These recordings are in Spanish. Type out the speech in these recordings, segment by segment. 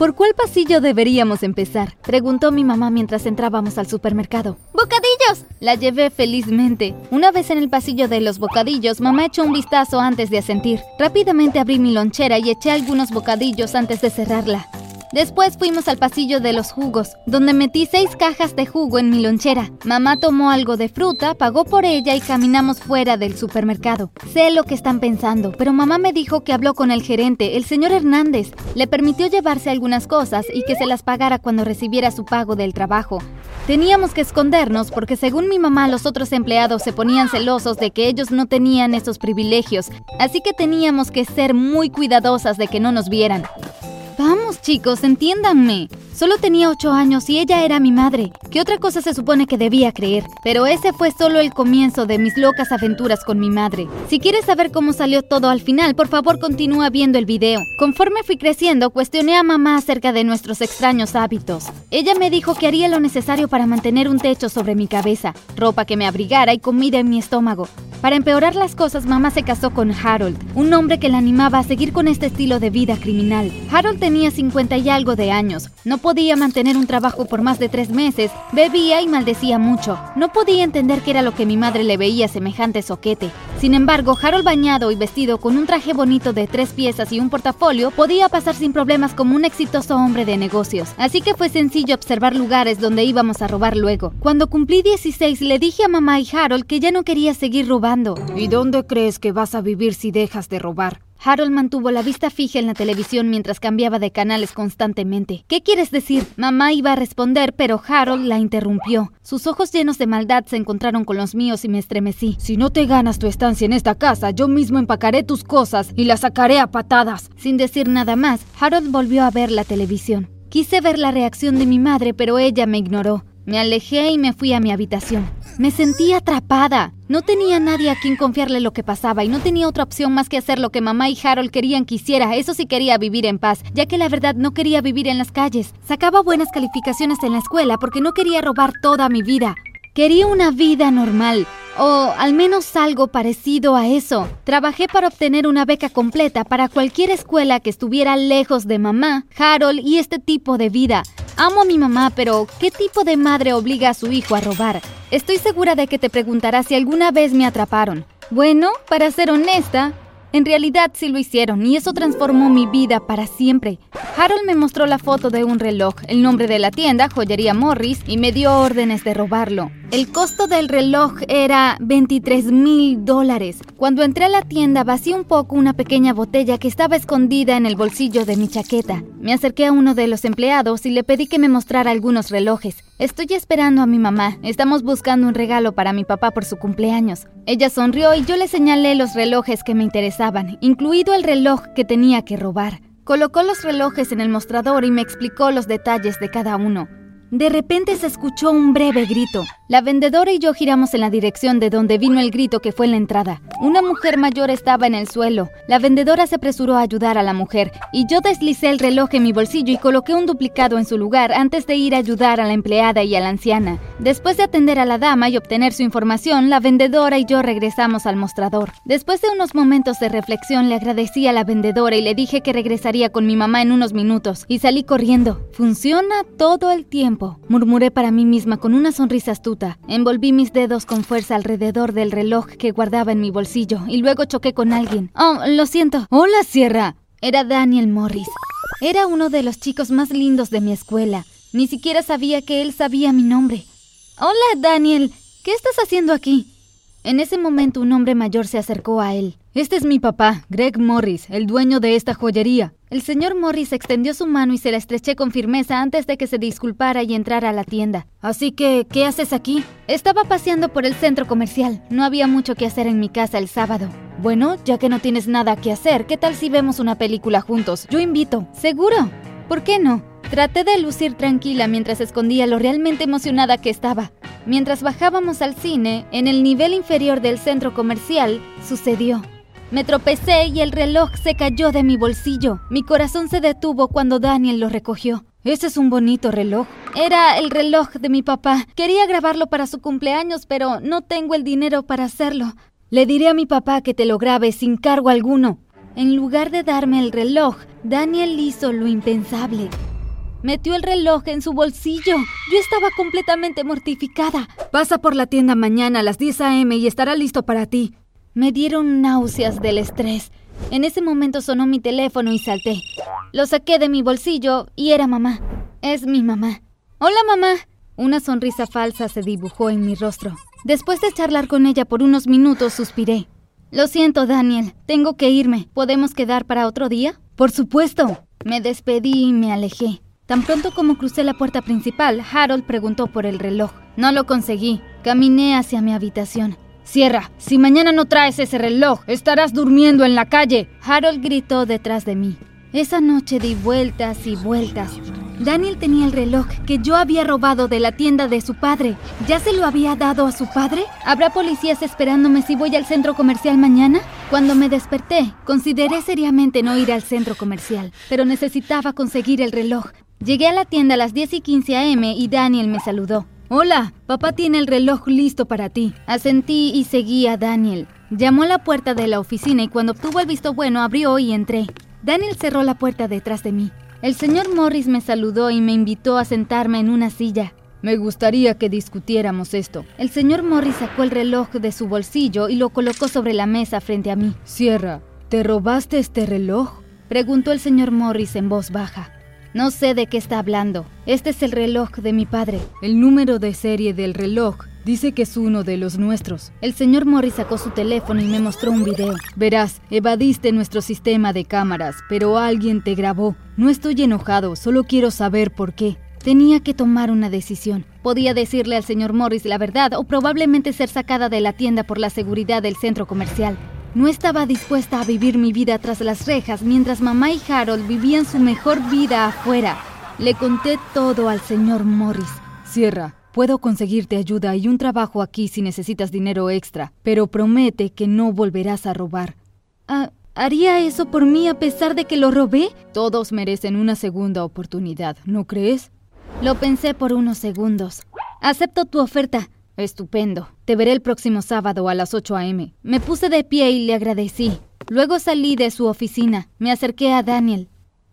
¿Por cuál pasillo deberíamos empezar? Preguntó mi mamá mientras entrábamos al supermercado. ¡Bocadillos! La llevé felizmente. Una vez en el pasillo de los bocadillos, mamá echó un vistazo antes de asentir. Rápidamente abrí mi lonchera y eché algunos bocadillos antes de cerrarla. Después fuimos al pasillo de los jugos, donde metí seis cajas de jugo en mi lonchera. Mamá tomó algo de fruta, pagó por ella y caminamos fuera del supermercado. Sé lo que están pensando, pero mamá me dijo que habló con el gerente, el señor Hernández. Le permitió llevarse algunas cosas y que se las pagara cuando recibiera su pago del trabajo. Teníamos que escondernos porque según mi mamá los otros empleados se ponían celosos de que ellos no tenían esos privilegios, así que teníamos que ser muy cuidadosas de que no nos vieran. Vamos, chicos, entiéndanme. Solo tenía ocho años y ella era mi madre. ¿Qué otra cosa se supone que debía creer? Pero ese fue solo el comienzo de mis locas aventuras con mi madre. Si quieres saber cómo salió todo al final, por favor continúa viendo el video. Conforme fui creciendo, cuestioné a mamá acerca de nuestros extraños hábitos. Ella me dijo que haría lo necesario para mantener un techo sobre mi cabeza, ropa que me abrigara y comida en mi estómago. Para empeorar las cosas, mamá se casó con Harold, un hombre que la animaba a seguir con este estilo de vida criminal. Harold tenía 50 y algo de años, no podía mantener un trabajo por más de tres meses, bebía y maldecía mucho. No podía entender qué era lo que mi madre le veía semejante soquete. Sin embargo, Harold bañado y vestido con un traje bonito de tres piezas y un portafolio podía pasar sin problemas como un exitoso hombre de negocios. Así que fue sencillo observar lugares donde íbamos a robar luego. Cuando cumplí 16 le dije a mamá y Harold que ya no quería seguir robando ¿Y dónde crees que vas a vivir si dejas de robar? Harold mantuvo la vista fija en la televisión mientras cambiaba de canales constantemente. ¿Qué quieres decir? Mamá iba a responder, pero Harold la interrumpió. Sus ojos llenos de maldad se encontraron con los míos y me estremecí. Si no te ganas tu estancia en esta casa, yo mismo empacaré tus cosas y las sacaré a patadas. Sin decir nada más, Harold volvió a ver la televisión. Quise ver la reacción de mi madre, pero ella me ignoró. Me alejé y me fui a mi habitación. Me sentí atrapada. No tenía nadie a quien confiarle lo que pasaba y no tenía otra opción más que hacer lo que mamá y Harold querían que hiciera. Eso sí quería vivir en paz, ya que la verdad no quería vivir en las calles. Sacaba buenas calificaciones en la escuela porque no quería robar toda mi vida. Quería una vida normal, o al menos algo parecido a eso. Trabajé para obtener una beca completa para cualquier escuela que estuviera lejos de mamá, Harold y este tipo de vida. Amo a mi mamá, pero ¿qué tipo de madre obliga a su hijo a robar? Estoy segura de que te preguntarás si alguna vez me atraparon. Bueno, para ser honesta, en realidad sí lo hicieron y eso transformó mi vida para siempre. Harold me mostró la foto de un reloj, el nombre de la tienda, Joyería Morris, y me dio órdenes de robarlo. El costo del reloj era 23 mil dólares. Cuando entré a la tienda vacié un poco una pequeña botella que estaba escondida en el bolsillo de mi chaqueta. Me acerqué a uno de los empleados y le pedí que me mostrara algunos relojes. Estoy esperando a mi mamá. Estamos buscando un regalo para mi papá por su cumpleaños. Ella sonrió y yo le señalé los relojes que me interesaban, incluido el reloj que tenía que robar. Colocó los relojes en el mostrador y me explicó los detalles de cada uno. De repente se escuchó un breve grito. La vendedora y yo giramos en la dirección de donde vino el grito que fue en la entrada. Una mujer mayor estaba en el suelo. La vendedora se apresuró a ayudar a la mujer y yo deslicé el reloj en mi bolsillo y coloqué un duplicado en su lugar antes de ir a ayudar a la empleada y a la anciana. Después de atender a la dama y obtener su información, la vendedora y yo regresamos al mostrador. Después de unos momentos de reflexión le agradecí a la vendedora y le dije que regresaría con mi mamá en unos minutos y salí corriendo. Funciona todo el tiempo, murmuré para mí misma con una sonrisa astuta Envolví mis dedos con fuerza alrededor del reloj que guardaba en mi bolsillo y luego choqué con alguien. Oh, lo siento. Hola, Sierra. Era Daniel Morris. Era uno de los chicos más lindos de mi escuela. Ni siquiera sabía que él sabía mi nombre. Hola, Daniel. ¿Qué estás haciendo aquí? En ese momento un hombre mayor se acercó a él. Este es mi papá, Greg Morris, el dueño de esta joyería. El señor Morris extendió su mano y se la estreché con firmeza antes de que se disculpara y entrara a la tienda. Así que, ¿qué haces aquí? Estaba paseando por el centro comercial. No había mucho que hacer en mi casa el sábado. Bueno, ya que no tienes nada que hacer, ¿qué tal si vemos una película juntos? Yo invito. ¿Seguro? ¿Por qué no? Traté de lucir tranquila mientras escondía lo realmente emocionada que estaba. Mientras bajábamos al cine, en el nivel inferior del centro comercial, sucedió. Me tropecé y el reloj se cayó de mi bolsillo. Mi corazón se detuvo cuando Daniel lo recogió. Ese es un bonito reloj. Era el reloj de mi papá. Quería grabarlo para su cumpleaños, pero no tengo el dinero para hacerlo. Le diré a mi papá que te lo grabe sin cargo alguno. En lugar de darme el reloj, Daniel hizo lo impensable. Metió el reloj en su bolsillo. Yo estaba completamente mortificada. Pasa por la tienda mañana a las 10 a.m. y estará listo para ti. Me dieron náuseas del estrés. En ese momento sonó mi teléfono y salté. Lo saqué de mi bolsillo y era mamá. Es mi mamá. Hola mamá. Una sonrisa falsa se dibujó en mi rostro. Después de charlar con ella por unos minutos, suspiré. Lo siento, Daniel. Tengo que irme. ¿Podemos quedar para otro día? Por supuesto. Me despedí y me alejé. Tan pronto como crucé la puerta principal, Harold preguntó por el reloj. No lo conseguí. Caminé hacia mi habitación. Cierra. Si mañana no traes ese reloj, estarás durmiendo en la calle. Harold gritó detrás de mí. Esa noche di vueltas y vueltas. Daniel tenía el reloj que yo había robado de la tienda de su padre. ¿Ya se lo había dado a su padre? ¿Habrá policías esperándome si voy al centro comercial mañana? Cuando me desperté, consideré seriamente no ir al centro comercial, pero necesitaba conseguir el reloj. Llegué a la tienda a las 10 y 15 am y Daniel me saludó. Hola, papá tiene el reloj listo para ti. Asentí y seguí a Daniel. Llamó a la puerta de la oficina y cuando obtuvo el visto bueno abrió y entré. Daniel cerró la puerta detrás de mí. El señor Morris me saludó y me invitó a sentarme en una silla. Me gustaría que discutiéramos esto. El señor Morris sacó el reloj de su bolsillo y lo colocó sobre la mesa frente a mí. Sierra, ¿te robaste este reloj? Preguntó el señor Morris en voz baja. No sé de qué está hablando. Este es el reloj de mi padre. El número de serie del reloj Dice que es uno de los nuestros. El señor Morris sacó su teléfono y me mostró un video. Verás, evadiste nuestro sistema de cámaras, pero alguien te grabó. No estoy enojado, solo quiero saber por qué. Tenía que tomar una decisión. Podía decirle al señor Morris la verdad o probablemente ser sacada de la tienda por la seguridad del centro comercial. No estaba dispuesta a vivir mi vida tras las rejas mientras mamá y Harold vivían su mejor vida afuera. Le conté todo al señor Morris. Cierra, Puedo conseguirte ayuda y un trabajo aquí si necesitas dinero extra, pero promete que no volverás a robar. Ah, ¿Haría eso por mí a pesar de que lo robé? Todos merecen una segunda oportunidad, ¿no crees? Lo pensé por unos segundos. Acepto tu oferta. Estupendo. Te veré el próximo sábado a las 8 a.m. Me puse de pie y le agradecí. Luego salí de su oficina. Me acerqué a Daniel.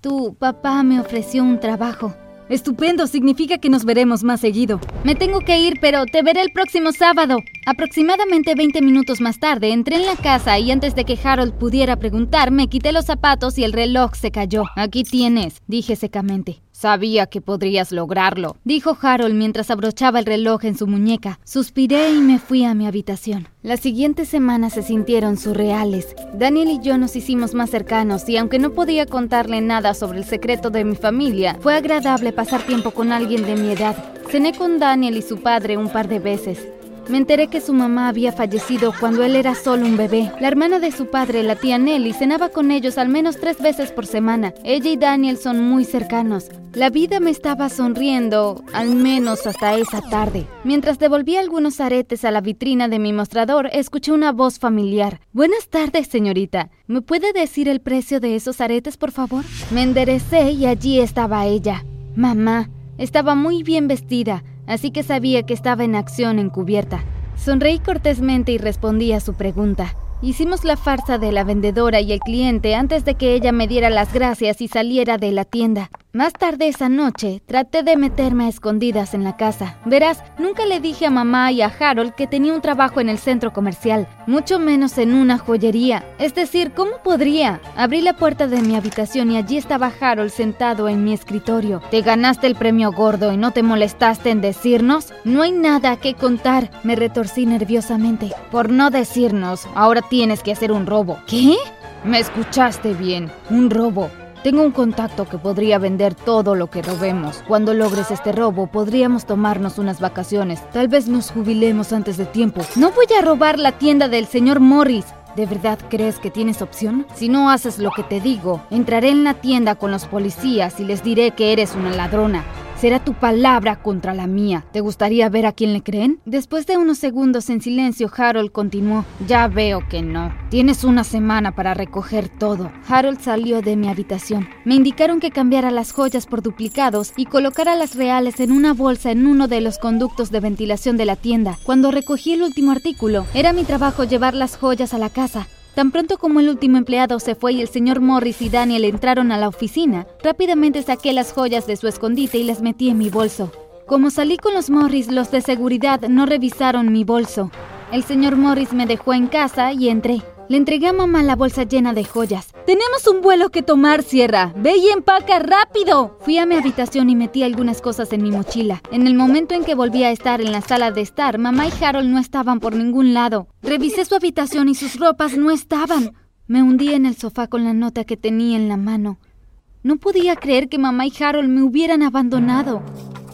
Tu papá me ofreció un trabajo. Estupendo, significa que nos veremos más seguido. Me tengo que ir, pero te veré el próximo sábado. Aproximadamente 20 minutos más tarde entré en la casa y antes de que Harold pudiera preguntar, me quité los zapatos y el reloj se cayó. Aquí tienes, dije secamente. Sabía que podrías lograrlo, dijo Harold mientras abrochaba el reloj en su muñeca. Suspiré y me fui a mi habitación. Las siguientes semanas se sintieron surreales. Daniel y yo nos hicimos más cercanos y aunque no podía contarle nada sobre el secreto de mi familia, fue agradable pasar tiempo con alguien de mi edad. Cené con Daniel y su padre un par de veces. Me enteré que su mamá había fallecido cuando él era solo un bebé. La hermana de su padre, la tía Nelly, cenaba con ellos al menos tres veces por semana. Ella y Daniel son muy cercanos. La vida me estaba sonriendo, al menos hasta esa tarde. Mientras devolvía algunos aretes a la vitrina de mi mostrador, escuché una voz familiar. Buenas tardes, señorita. ¿Me puede decir el precio de esos aretes, por favor? Me enderecé y allí estaba ella. Mamá. Estaba muy bien vestida así que sabía que estaba en acción encubierta. Sonreí cortésmente y respondí a su pregunta. Hicimos la farsa de la vendedora y el cliente antes de que ella me diera las gracias y saliera de la tienda. Más tarde esa noche, traté de meterme a escondidas en la casa. Verás, nunca le dije a mamá y a Harold que tenía un trabajo en el centro comercial, mucho menos en una joyería. Es decir, ¿cómo podría? Abrí la puerta de mi habitación y allí estaba Harold sentado en mi escritorio. ¿Te ganaste el premio gordo y no te molestaste en decirnos? No hay nada que contar, me retorcí nerviosamente. Por no decirnos, ahora tienes que hacer un robo. ¿Qué? Me escuchaste bien, un robo. Tengo un contacto que podría vender todo lo que robemos. Cuando logres este robo, podríamos tomarnos unas vacaciones. Tal vez nos jubilemos antes de tiempo. No voy a robar la tienda del señor Morris. ¿De verdad crees que tienes opción? Si no haces lo que te digo, entraré en la tienda con los policías y les diré que eres una ladrona. Será tu palabra contra la mía. ¿Te gustaría ver a quién le creen? Después de unos segundos en silencio, Harold continuó. Ya veo que no. Tienes una semana para recoger todo. Harold salió de mi habitación. Me indicaron que cambiara las joyas por duplicados y colocara las reales en una bolsa en uno de los conductos de ventilación de la tienda. Cuando recogí el último artículo, era mi trabajo llevar las joyas a la casa. Tan pronto como el último empleado se fue y el señor Morris y Daniel entraron a la oficina, rápidamente saqué las joyas de su escondite y las metí en mi bolso. Como salí con los Morris, los de seguridad no revisaron mi bolso. El señor Morris me dejó en casa y entré. Le entregué a mamá la bolsa llena de joyas. Tenemos un vuelo que tomar, Sierra. Ve y empaca rápido. Fui a mi habitación y metí algunas cosas en mi mochila. En el momento en que volví a estar en la sala de estar, mamá y Harold no estaban por ningún lado. Revisé su habitación y sus ropas no estaban. Me hundí en el sofá con la nota que tenía en la mano. No podía creer que mamá y Harold me hubieran abandonado.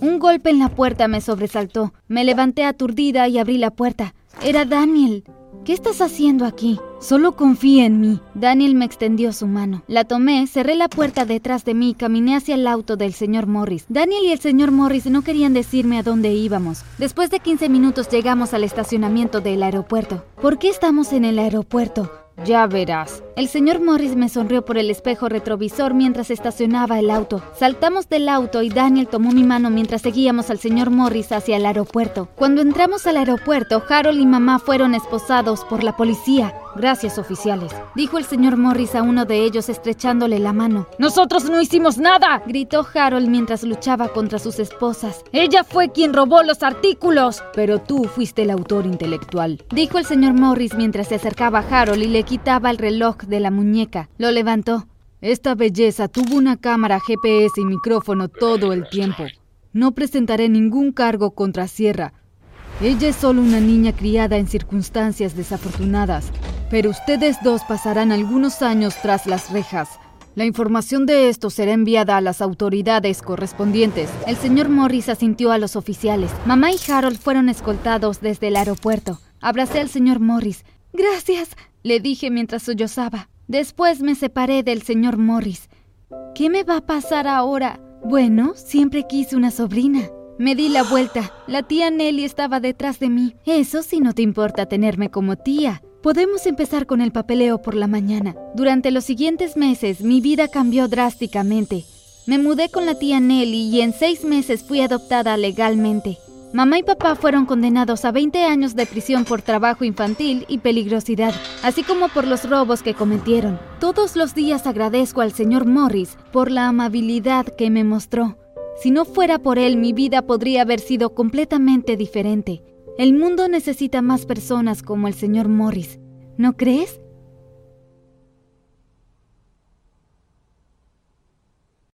Un golpe en la puerta me sobresaltó. Me levanté aturdida y abrí la puerta. Era Daniel. ¿Qué estás haciendo aquí? Solo confía en mí. Daniel me extendió su mano. La tomé, cerré la puerta detrás de mí y caminé hacia el auto del señor Morris. Daniel y el señor Morris no querían decirme a dónde íbamos. Después de 15 minutos llegamos al estacionamiento del aeropuerto. ¿Por qué estamos en el aeropuerto? Ya verás. El señor Morris me sonrió por el espejo retrovisor mientras estacionaba el auto. Saltamos del auto y Daniel tomó mi mano mientras seguíamos al señor Morris hacia el aeropuerto. Cuando entramos al aeropuerto, Harold y mamá fueron esposados por la policía. Gracias, oficiales, dijo el señor Morris a uno de ellos estrechándole la mano. ¡Nosotros no hicimos nada! gritó Harold mientras luchaba contra sus esposas. Ella fue quien robó los artículos. Pero tú fuiste el autor intelectual, dijo el señor Morris mientras se acercaba a Harold y le quitaba el de la muñeca. Lo levantó. Esta belleza tuvo una cámara GPS y micrófono todo el tiempo. No presentaré ningún cargo contra Sierra. Ella es solo una niña criada en circunstancias desafortunadas, pero ustedes dos pasarán algunos años tras las rejas. La información de esto será enviada a las autoridades correspondientes. El señor Morris asintió a los oficiales. Mamá y Harold fueron escoltados desde el aeropuerto. Abracé al señor Morris. Gracias, le dije mientras sollozaba. Después me separé del señor Morris. ¿Qué me va a pasar ahora? Bueno, siempre quise una sobrina. Me di la vuelta. La tía Nelly estaba detrás de mí. Eso si no te importa tenerme como tía. Podemos empezar con el papeleo por la mañana. Durante los siguientes meses mi vida cambió drásticamente. Me mudé con la tía Nelly y en seis meses fui adoptada legalmente. Mamá y papá fueron condenados a 20 años de prisión por trabajo infantil y peligrosidad, así como por los robos que cometieron. Todos los días agradezco al señor Morris por la amabilidad que me mostró. Si no fuera por él, mi vida podría haber sido completamente diferente. El mundo necesita más personas como el señor Morris. ¿No crees?